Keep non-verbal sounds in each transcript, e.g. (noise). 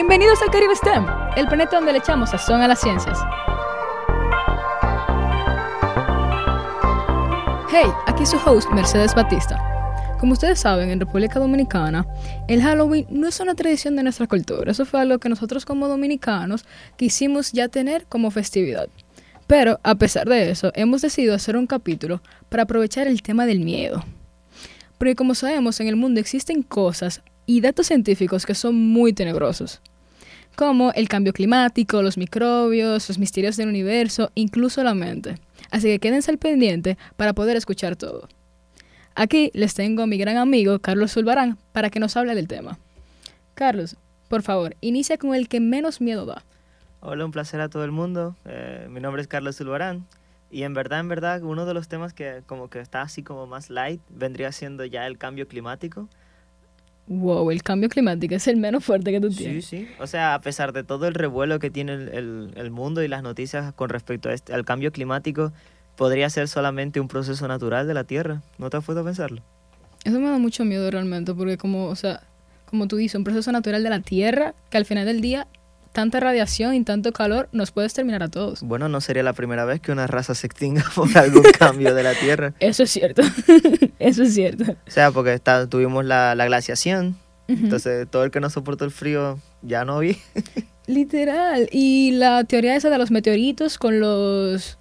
Bienvenidos al Caribe STEM, el planeta donde le echamos sazón a las ciencias. Hey, aquí su host Mercedes Batista. Como ustedes saben, en República Dominicana, el Halloween no es una tradición de nuestra cultura. Eso fue algo que nosotros como dominicanos quisimos ya tener como festividad. Pero, a pesar de eso, hemos decidido hacer un capítulo para aprovechar el tema del miedo. Porque como sabemos, en el mundo existen cosas y datos científicos que son muy tenebrosos, como el cambio climático, los microbios, los misterios del universo, incluso la mente. Así que quédense al pendiente para poder escuchar todo. Aquí les tengo a mi gran amigo Carlos Zulbarán para que nos hable del tema. Carlos, por favor, inicia con el que menos miedo da. Hola, un placer a todo el mundo. Eh, mi nombre es Carlos Zulbarán. Y en verdad, en verdad, uno de los temas que como que está así como más light vendría siendo ya el cambio climático. Wow, el cambio climático es el menos fuerte que tú tienes. Sí, sí. O sea, a pesar de todo el revuelo que tiene el, el, el mundo y las noticias con respecto a este, al cambio climático, podría ser solamente un proceso natural de la Tierra. ¿No te has puesto a pensarlo? Eso me da mucho miedo realmente, porque como, o sea, como tú dices, un proceso natural de la Tierra que al final del día tanta radiación y tanto calor nos puede exterminar a todos. Bueno, no sería la primera vez que una raza se extinga (laughs) por algún cambio de la Tierra. Eso es cierto, (laughs) eso es cierto. O sea, porque está, tuvimos la, la glaciación, uh -huh. entonces todo el que no soportó el frío ya no vi. (laughs) Literal, y la teoría esa de los meteoritos con los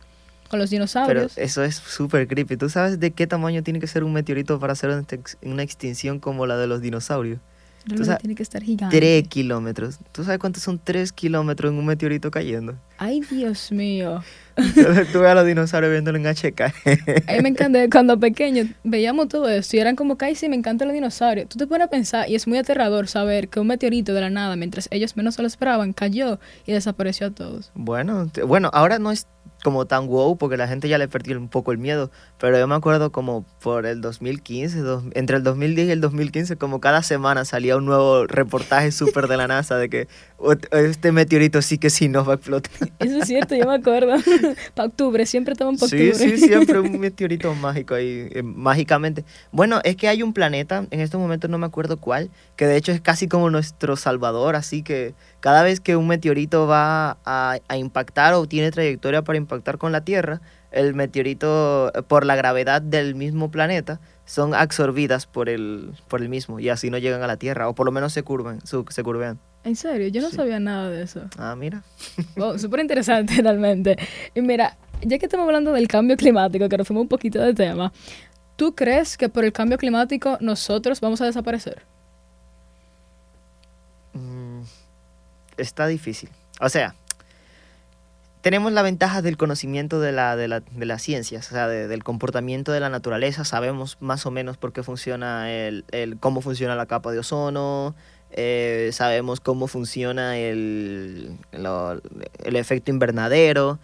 con los dinosaurios. Pero eso es súper creepy. ¿Tú sabes de qué tamaño tiene que ser un meteorito para hacer una extinción como la de los dinosaurios? Realmente tiene que estar gigante. Tres kilómetros. ¿Tú sabes cuántos son tres kilómetros en un meteorito cayendo? Ay, Dios mío. Tú ves (laughs) a los dinosaurios viéndolo en HK. a mí me encanta. Cuando pequeño veíamos todo esto y eran como, ay, sí, me encantan los dinosaurios. Tú te pones a pensar y es muy aterrador saber que un meteorito de la nada, mientras ellos menos se lo esperaban, cayó y desapareció a todos. Bueno, bueno, ahora no es como tan wow porque la gente ya le perdió un poco el miedo, pero yo me acuerdo como por el 2015, dos, entre el 2010 y el 2015, como cada semana salía un nuevo reportaje súper de la NASA de que este meteorito sí que sí nos va a explotar. Eso es cierto, yo me acuerdo. (laughs) para octubre, siempre estaban para octubre. Sí, sí, siempre un (laughs) meteorito mágico ahí, eh, mágicamente. Bueno, es que hay un planeta, en estos momentos no me acuerdo cuál, que de hecho es casi como nuestro salvador, así que cada vez que un meteorito va a, a impactar o tiene trayectoria para impactar con la Tierra, el meteorito, por la gravedad del mismo planeta, son absorbidas por el, por el mismo y así no llegan a la Tierra, o por lo menos se curvan, se curvean. ¿En serio? Yo no sí. sabía nada de eso. Ah, mira. (laughs) Wow, súper interesante realmente. Y mira, ya que estamos hablando del cambio climático, que nos fuimos un poquito de tema, ¿tú crees que por el cambio climático nosotros vamos a desaparecer? Mm, está difícil. O sea, tenemos la ventaja del conocimiento de, la, de, la, de las ciencias, o sea, de, del comportamiento de la naturaleza. Sabemos más o menos por qué funciona el, el cómo funciona la capa de ozono, eh, sabemos cómo funciona el, el efecto invernadero,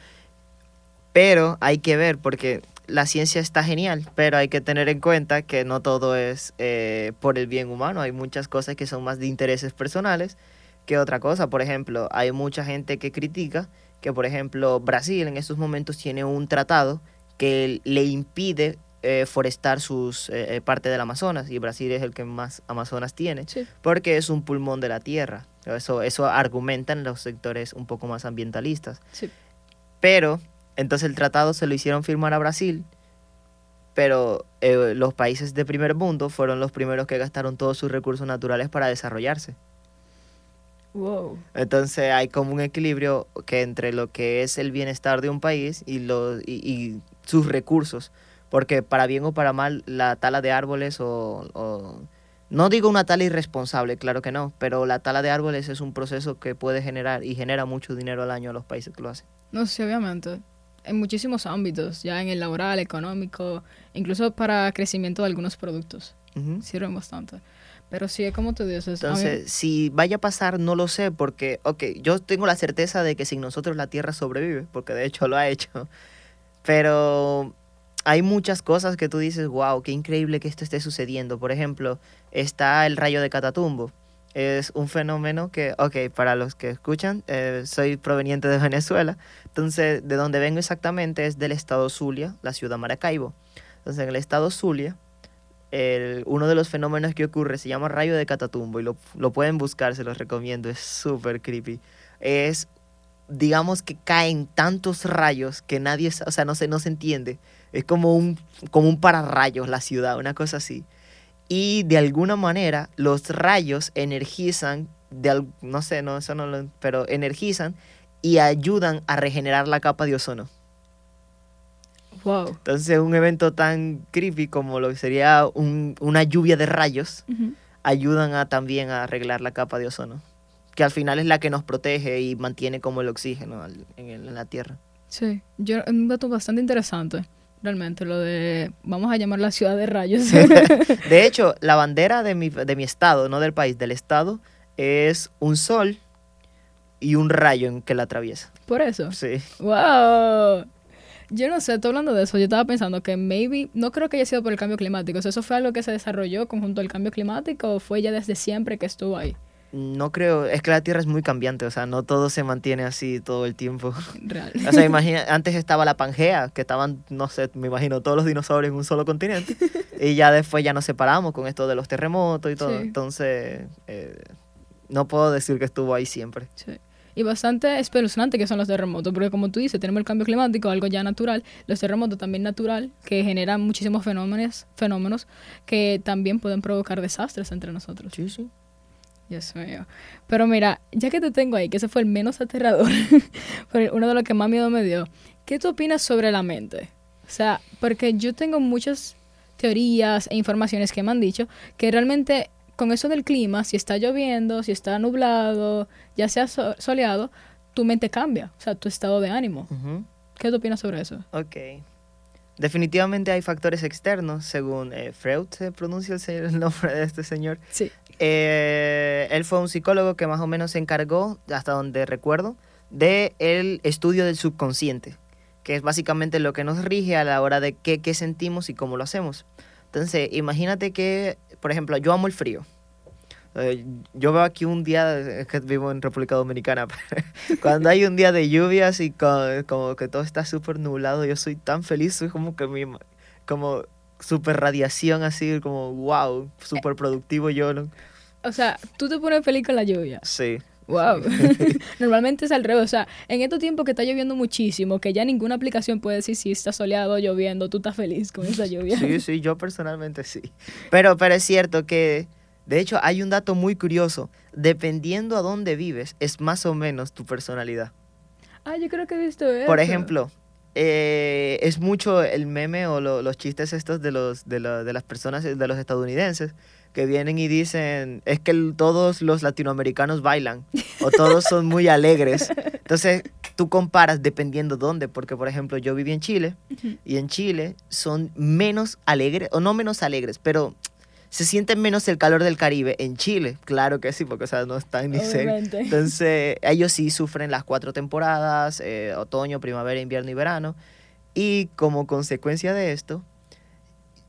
pero hay que ver porque la ciencia está genial, pero hay que tener en cuenta que no todo es eh, por el bien humano, hay muchas cosas que son más de intereses personales que otra cosa. Por ejemplo, hay mucha gente que critica que, por ejemplo, Brasil en estos momentos tiene un tratado que le impide eh, forestar sus eh, parte del Amazonas y Brasil es el que más Amazonas tiene sí. porque es un pulmón de la tierra. Eso, eso argumentan los sectores un poco más ambientalistas. Sí. Pero entonces el tratado se lo hicieron firmar a Brasil, pero eh, los países de primer mundo fueron los primeros que gastaron todos sus recursos naturales para desarrollarse. Wow. Entonces hay como un equilibrio que entre lo que es el bienestar de un país y, lo, y, y sus recursos porque para bien o para mal la tala de árboles o, o, no digo una tala irresponsable, claro que no, pero la tala de árboles es un proceso que puede generar y genera mucho dinero al año a los países que lo hacen. No, sí, obviamente. En muchísimos ámbitos, ya en el laboral, económico, incluso para crecimiento de algunos productos. Uh -huh. Sirven bastante. Pero sí, como tú dices. Entonces, mí... si vaya a pasar, no lo sé, porque, ok, yo tengo la certeza de que sin nosotros la Tierra sobrevive, porque de hecho lo ha hecho. Pero hay muchas cosas que tú dices, wow, qué increíble que esto esté sucediendo. Por ejemplo, está el rayo de Catatumbo. Es un fenómeno que, ok, para los que escuchan, eh, soy proveniente de (laughs) Venezuela. Entonces, de donde vengo exactamente es del estado Zulia, la ciudad Maracaibo. Entonces, en el estado Zulia, uno de los fenómenos que ocurre se llama rayo de Catatumbo y lo, lo pueden buscar, se los recomiendo, es súper creepy. Es, digamos que caen tantos rayos que nadie, o sea, no se, no se entiende. Es como un, como un pararrayos la ciudad, una cosa así. Y de alguna manera los rayos energizan, de, no sé, no, eso no lo, pero energizan y ayudan a regenerar la capa de ozono. Wow. Entonces, un evento tan creepy como lo que sería un- una lluvia de rayos Ujú. ayudan a, también a arreglar la capa de ozono, que al final es la que nos protege y mantiene como el oxígeno en, la Tierra. Sí, yo, es un dato bastante interesante, realmente, lo de, vamos a llamar la ciudad de rayos. (laughs) (laughs) De hecho, la bandera de mi, de mi estado, no del país, del estado, es un sol y un rayo en que la atraviesa. Por eso. Sí. ¡Wow! Yo no sé, estoy hablando de eso. Yo estaba pensando que maybe, no creo que haya sido por el cambio climático. O sea, ¿Eso fue algo que se desarrolló conjunto al cambio climático o fue ya desde siempre que estuvo ahí? No creo, es que la Tierra es muy cambiante, o sea, no todo se mantiene así todo el tiempo. (laughs) Real. O sea, imagina, antes estaba la Pangea, que estaban, no sé, me imagino, todos los dinosaurios en un solo continente. y ya después ya nos separamos con esto de los terremotos y todo. Sí. Entonces, eh, no puedo decir que estuvo ahí siempre. Sí. Y bastante espeluznante que son los terremotos, porque como tú dices, tenemos el cambio climático, algo ya natural, los terremotos también natural, que generan muchísimos fenómenos, fenómenos que también pueden provocar desastres entre nosotros. Sí, sí. Dios mío. Pero mira, ya que te tengo ahí, que ese fue el menos aterrador, (laughs) pero uno de los que más miedo me dio, ¿qué tú opinas sobre la mente? O sea, porque yo tengo muchas teorías e informaciones que me han dicho que realmente con eso del clima, si está lloviendo, si está nublado, ya sea so- soleado, tu mente cambia, o sea, tu estado de ánimo. Ujú. ¿Qué tú opinas sobre eso? Ok. Definitivamente hay factores externos, según eh, Freud se pronuncia el, nombre de este señor. Sí. Eh, él fue un psicólogo que más o menos se encargó, hasta donde recuerdo, de el estudio del subconsciente, que es básicamente lo que nos rige a la hora de qué, qué sentimos y cómo lo hacemos. Entonces, imagínate que, por ejemplo, yo amo el frío. Eh, yo veo aquí un día, es que vivo en República Dominicana, (laughs) cuando hay un día de lluvias y co- como que todo está súper nublado, yo soy tan feliz, soy como que mi, como súper radiación así, como wow, súper productivo yo, ¿no? O sea, tú te pones feliz con la lluvia. Sí. Wow. (laughs) (laughs) Normalmente es al revés. O sea, en estos tiempos que está lloviendo muchísimo, que ya ninguna aplicación puede decir si está soleado o lloviendo, tú estás feliz con esa lluvia. Sí, sí, yo personalmente sí. Pero, pero es cierto que, de hecho, hay un dato muy curioso. Dependiendo a dónde vives, es más o menos tu personalidad. Ah, yo creo que he visto eso. Por ejemplo, eh, es mucho el meme o lo- los chistes estos de, los, de, la- de las personas, de los estadounidenses, que vienen y dicen, es que el- todos los latinoamericanos bailan o todos son muy alegres. Entonces, tú comparas dependiendo dónde, porque por ejemplo, yo viví en Chile Ujú. y en Chile son menos alegres, o no menos alegres, pero se siente menos el calor del Caribe en Chile. Claro que sí, porque o sea, no están ni cerca. Entonces, (laughs) ellos sí sufren las cuatro temporadas, eh, otoño, primavera, invierno y verano. Y como consecuencia de esto,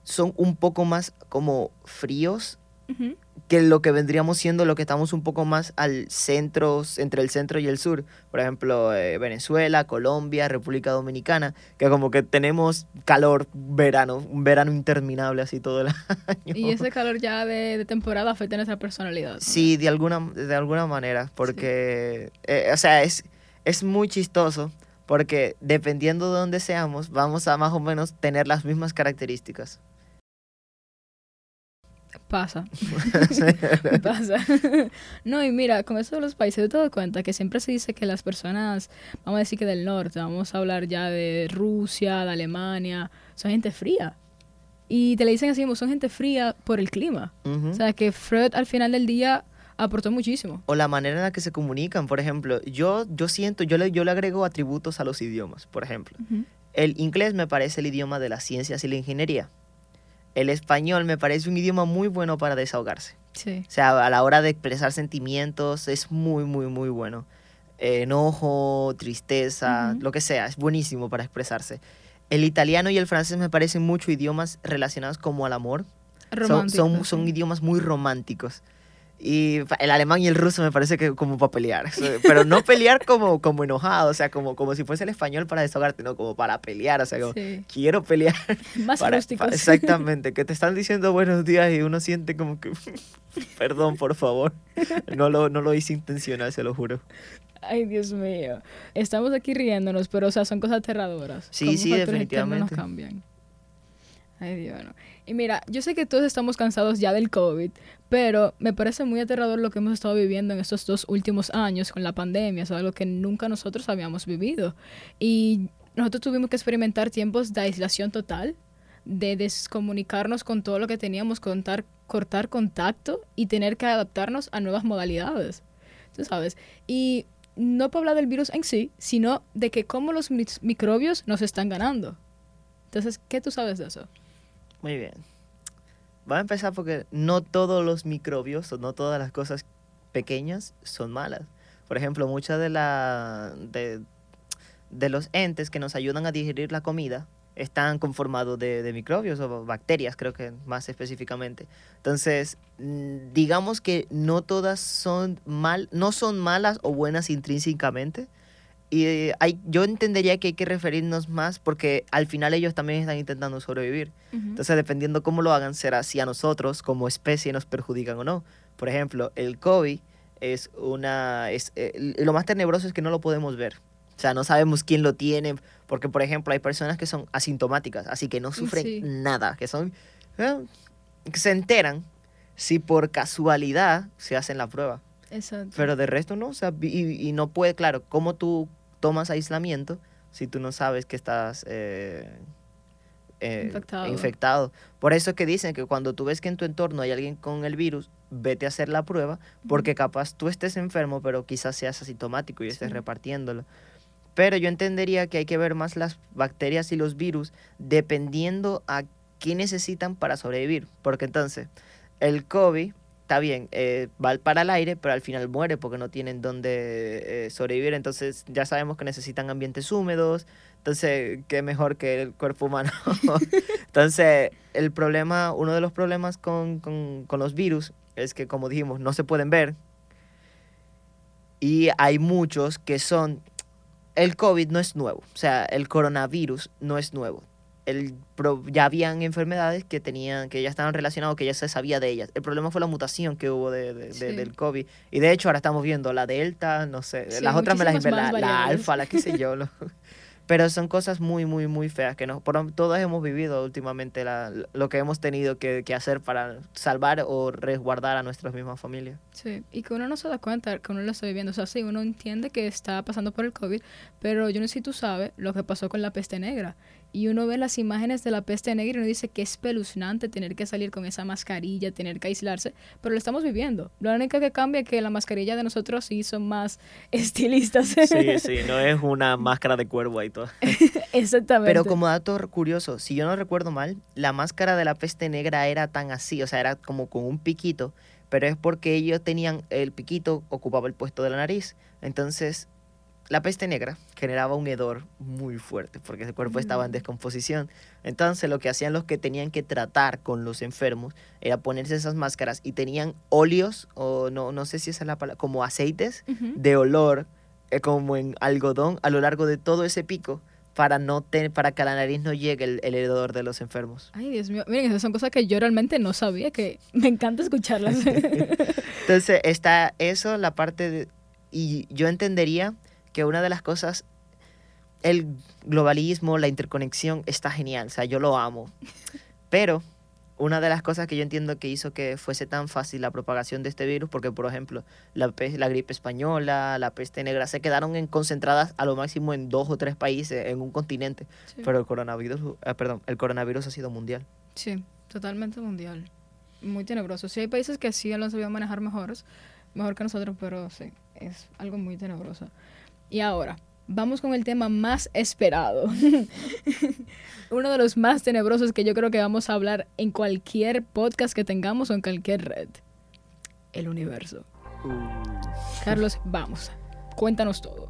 son un poco más como fríos Ujú. Que lo que vendríamos siendo lo que estamos un poco más al centro, entre el centro y el sur. Por ejemplo, eh, Venezuela, Colombia, República Dominicana, que como que tenemos calor verano, un verano interminable así todo el (laughs) año. Y ese calor ya de, de temporada afecta nuestra personalidad. ¿no? Sí, de alguna, de alguna manera, porque, eh, o sea, es, es muy chistoso, porque dependiendo de dónde seamos, vamos a más o menos tener las mismas características. Pasa. (laughs) (laughs) Pasa. (laughs) no, y mira, con eso de los países, te das cuenta que siempre se dice que las personas, vamos a decir que del norte, vamos a hablar ya de Rusia, de Alemania, son gente fría. Y te le dicen así, son gente fría por el clima. Ujú. O sea, que Freud al final del día aportó muchísimo. o la manera en la que se comunican, por ejemplo, yo, yo siento, yo le, yo le agrego atributos a los idiomas, por ejemplo. Ujú. El inglés me parece el idioma de las ciencias y la ingeniería. El español me parece un idioma muy bueno para desahogarse. Sí. O sea, a la hora de expresar sentimientos es muy, muy, muy bueno. Eh, enojo, tristeza, lo que sea, es buenísimo para expresarse. El italiano y el francés me parecen mucho idiomas relacionados como al amor. Son- son, idiomas muy románticos. Y el alemán y el ruso me parece que como para pelear. Pero no pelear como, como enojado, o sea, como, como si fuese el español para desahogarte, no, como para pelear, o sea, como Sí. quiero pelear. (laughs) Más para- rústicos. pa- exactamente, que te están diciendo buenos días y uno siente como que, (laughs) perdón, por favor. No lo, no lo hice intencional, se lo juro. Ay, Dios mío. Estamos aquí riéndonos, pero, o sea, son cosas aterradoras. Sí, sí, externos nos definitivamente. cambian. Ay, Dios, no. Y mira, yo sé que todos estamos cansados ya del COVID, pero me parece muy aterrador lo que hemos estado viviendo en estos dos últimos años con la pandemia. Es algo que nunca nosotros habíamos vivido. Y nosotros tuvimos que experimentar tiempos de aislación total, de descomunicarnos con todo lo que teníamos, contar, cortar contacto y tener que adaptarnos a nuevas modalidades. Tú sabes. Y no para hablar del virus en sí, sino de que cómo los microbios nos están ganando. Entonces, ¿qué tú sabes de eso? Muy bien. Voy a empezar porque no todos los microbios o no todas las cosas pequeñas son malas. Por ejemplo, muchas de, de los entes que nos ayudan a digerir la comida están conformados de, de microbios o bacterias, creo que más específicamente. Entonces, mm, digamos que no todas son mal, no son malas o buenas intrínsecamente. Y eh, hay, yo entendería que hay que referirnos más porque al final ellos también están intentando sobrevivir. Entonces, dependiendo cómo lo hagan, será si a nosotros como especie nos perjudican o no. Por ejemplo, el COVID es una... Es, eh, lo más tenebroso es que no lo podemos ver. O sea, no sabemos quién lo tiene, porque, por ejemplo, hay personas que son asintomáticas, así que no sufren Sí. nada, que son... eh, que se enteran si por casualidad se hacen la prueba. Exacto. Pero de resto no, o sea, y, y no puede, claro, ¿cómo tú tomas aislamiento si tú no sabes que estás eh, eh, Infectado. infectado? Por eso es que dicen que cuando tú ves que en tu entorno hay alguien con el virus, vete a hacer la prueba, porque capaz tú estés enfermo, pero quizás seas asintomático y estés Sí. repartiéndolo. Pero yo entendería que hay que ver más las bacterias y los virus dependiendo a qué necesitan para sobrevivir. Porque entonces, el COVID está bien, eh, va para el aire, pero al final muere porque no tienen dónde eh, sobrevivir. Entonces ya sabemos que necesitan ambientes húmedos. Entonces, qué mejor que el cuerpo humano. (laughs) entonces, el problema, uno de los problemas con, con, con los virus es que, como dijimos, no se pueden ver. Y hay muchos que son... El COVID no es nuevo, o sea, el coronavirus no es nuevo el ya habían enfermedades que tenían que ya estaban relacionadas que ya se sabía de ellas el problema fue la mutación que hubo de, de- de- Sí. del covid y de hecho ahora estamos viendo la delta no sé Sí, las otras me las la, la alfa la qué sé yo (laughs) lo- (laughs) pero son cosas muy muy muy feas que no por, todas hemos vivido últimamente la- lo que hemos tenido que, que hacer para salvar o resguardar a nuestras mismas familias Sí, y que uno no se da cuenta que uno lo está viviendo. O sea, sí, uno entiende que está pasando por el COVID, pero yo no sé si tú sabes lo que pasó con la peste negra. Y uno ve las imágenes de la peste negra y uno dice que es espeluznante tener que salir con esa mascarilla, tener que aislarse, pero lo estamos viviendo. Lo único que cambia es que la mascarilla de nosotros sí son más (laughs) estilistas. sí sí no es una máscara de cuervo ahí todo (laughs) Exactamente. Pero como dato curioso, si yo no recuerdo mal, la máscara de la peste negra era tan así, o sea, era como con un piquito, pero es porque ellos tenían, el piquito ocupaba el puesto de la nariz. Entonces, la peste negra generaba un hedor muy fuerte porque el cuerpo estaba en Mm. descomposición. Entonces, lo que hacían los que tenían que tratar con los enfermos era ponerse esas máscaras y tenían óleos, o no, no sé si esa es la palabra, como aceites de olor eh, como en algodón a lo largo de todo ese pico para no te- para que a la nariz no llegue el, el hedor de los enfermos. Ay, Dios mío. Miren, esas son cosas que yo realmente no sabía, que me encanta escucharlas. (laughs) Entonces está eso, la parte de... Y yo entendería que una de las cosas, el globalismo, la interconexión está genial, o sea, yo lo amo. Pero una de las cosas que yo entiendo que hizo que fuese tan fácil la propagación de este virus, porque por ejemplo, la, pe- la gripe española, la peste negra, se quedaron en, concentradas a lo máximo en dos o tres países, en un continente. Sí. Pero el coronavirus, eh, perdón, el coronavirus ha sido mundial. Sí, totalmente mundial. Muy tenebroso. Sí, hay países que sí lo han sabido manejar mejores, mejor que nosotros, pero sí, es algo muy tenebroso. Y ahora, vamos con el tema más esperado. (laughs) Uno de los más tenebrosos que yo creo que vamos a hablar en cualquier podcast que tengamos o en cualquier red. El universo. Carlos, vamos. Cuéntanos todo.